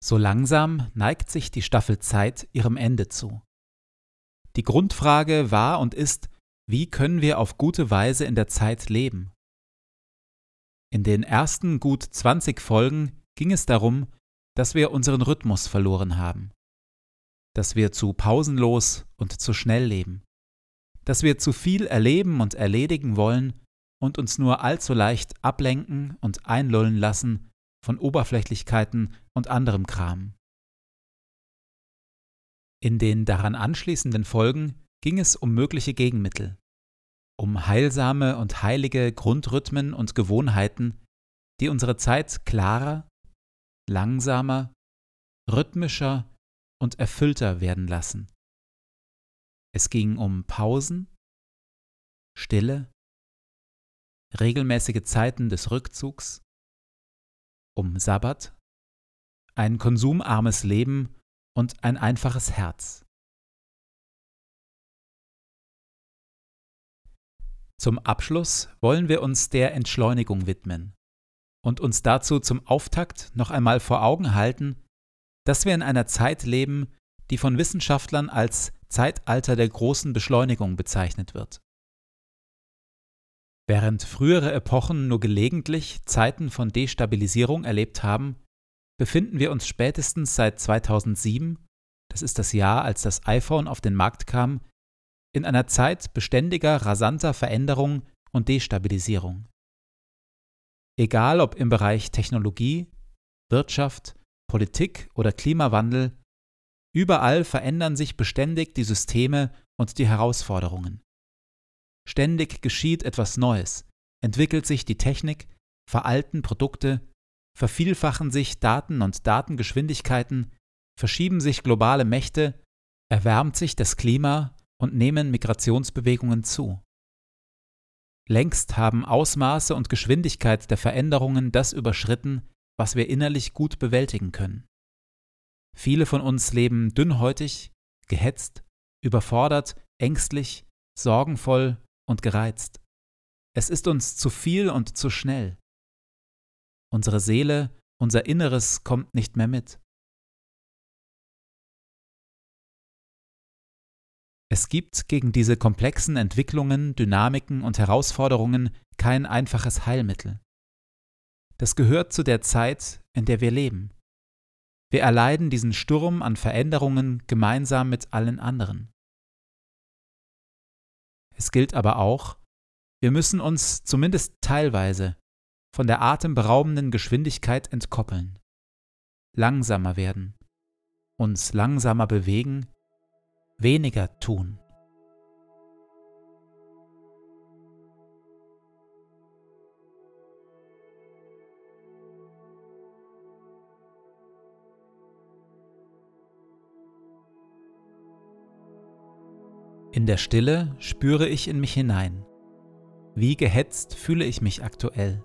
So langsam neigt sich die Staffel Zeit ihrem Ende zu. Die Grundfrage war und ist, wie können wir auf gute Weise in der Zeit leben? In den ersten gut 20 Folgen ging es darum, dass wir unseren Rhythmus verloren haben, dass wir zu pausenlos und zu schnell leben, dass wir zu viel erleben und erledigen wollen und uns nur allzu leicht ablenken und einlullen lassen von Oberflächlichkeiten und anderem Kram. In den daran anschließenden Folgen ging es um mögliche Gegenmittel, um heilsame und heilige Grundrhythmen und Gewohnheiten, die unsere Zeit klarer, langsamer, rhythmischer und erfüllter werden lassen. Es ging um Pausen, Stille, regelmäßige Zeiten des Rückzugs, um Sabbat, ein konsumarmes Leben und ein einfaches Herz. Zum Abschluss wollen wir uns der Entschleunigung widmen und uns dazu zum Auftakt noch einmal vor Augen halten, dass wir in einer Zeit leben, die von Wissenschaftlern als Zeitalter der großen Beschleunigung bezeichnet wird. Während frühere Epochen nur gelegentlich Zeiten von Destabilisierung erlebt haben, befinden wir uns spätestens seit 2007, das ist das Jahr, als das iPhone auf den Markt kam, in einer Zeit beständiger, rasanter Veränderung und Destabilisierung. Egal ob im Bereich Technologie, Wirtschaft, Politik oder Klimawandel, überall verändern sich beständig die Systeme und die Herausforderungen. Ständig geschieht etwas Neues, entwickelt sich die Technik, veralten Produkte, vervielfachen sich Daten und Datengeschwindigkeiten, verschieben sich globale Mächte, erwärmt sich das Klima und nehmen Migrationsbewegungen zu. Längst haben Ausmaße und Geschwindigkeit der Veränderungen das überschritten, was wir innerlich gut bewältigen können. Viele von uns leben dünnhäutig, gehetzt, überfordert, ängstlich, sorgenvoll und gereizt. Es ist uns zu viel und zu schnell. Unsere Seele, unser Inneres kommt nicht mehr mit. Es gibt gegen diese komplexen Entwicklungen, Dynamiken und Herausforderungen kein einfaches Heilmittel. Das gehört zu der Zeit, in der wir leben. Wir erleiden diesen Sturm an Veränderungen gemeinsam mit allen anderen. Es gilt aber auch, wir müssen uns zumindest teilweise von der atemberaubenden Geschwindigkeit entkoppeln, langsamer werden, uns langsamer bewegen weniger tun. In der Stille spüre ich in mich hinein. Wie gehetzt fühle ich mich aktuell.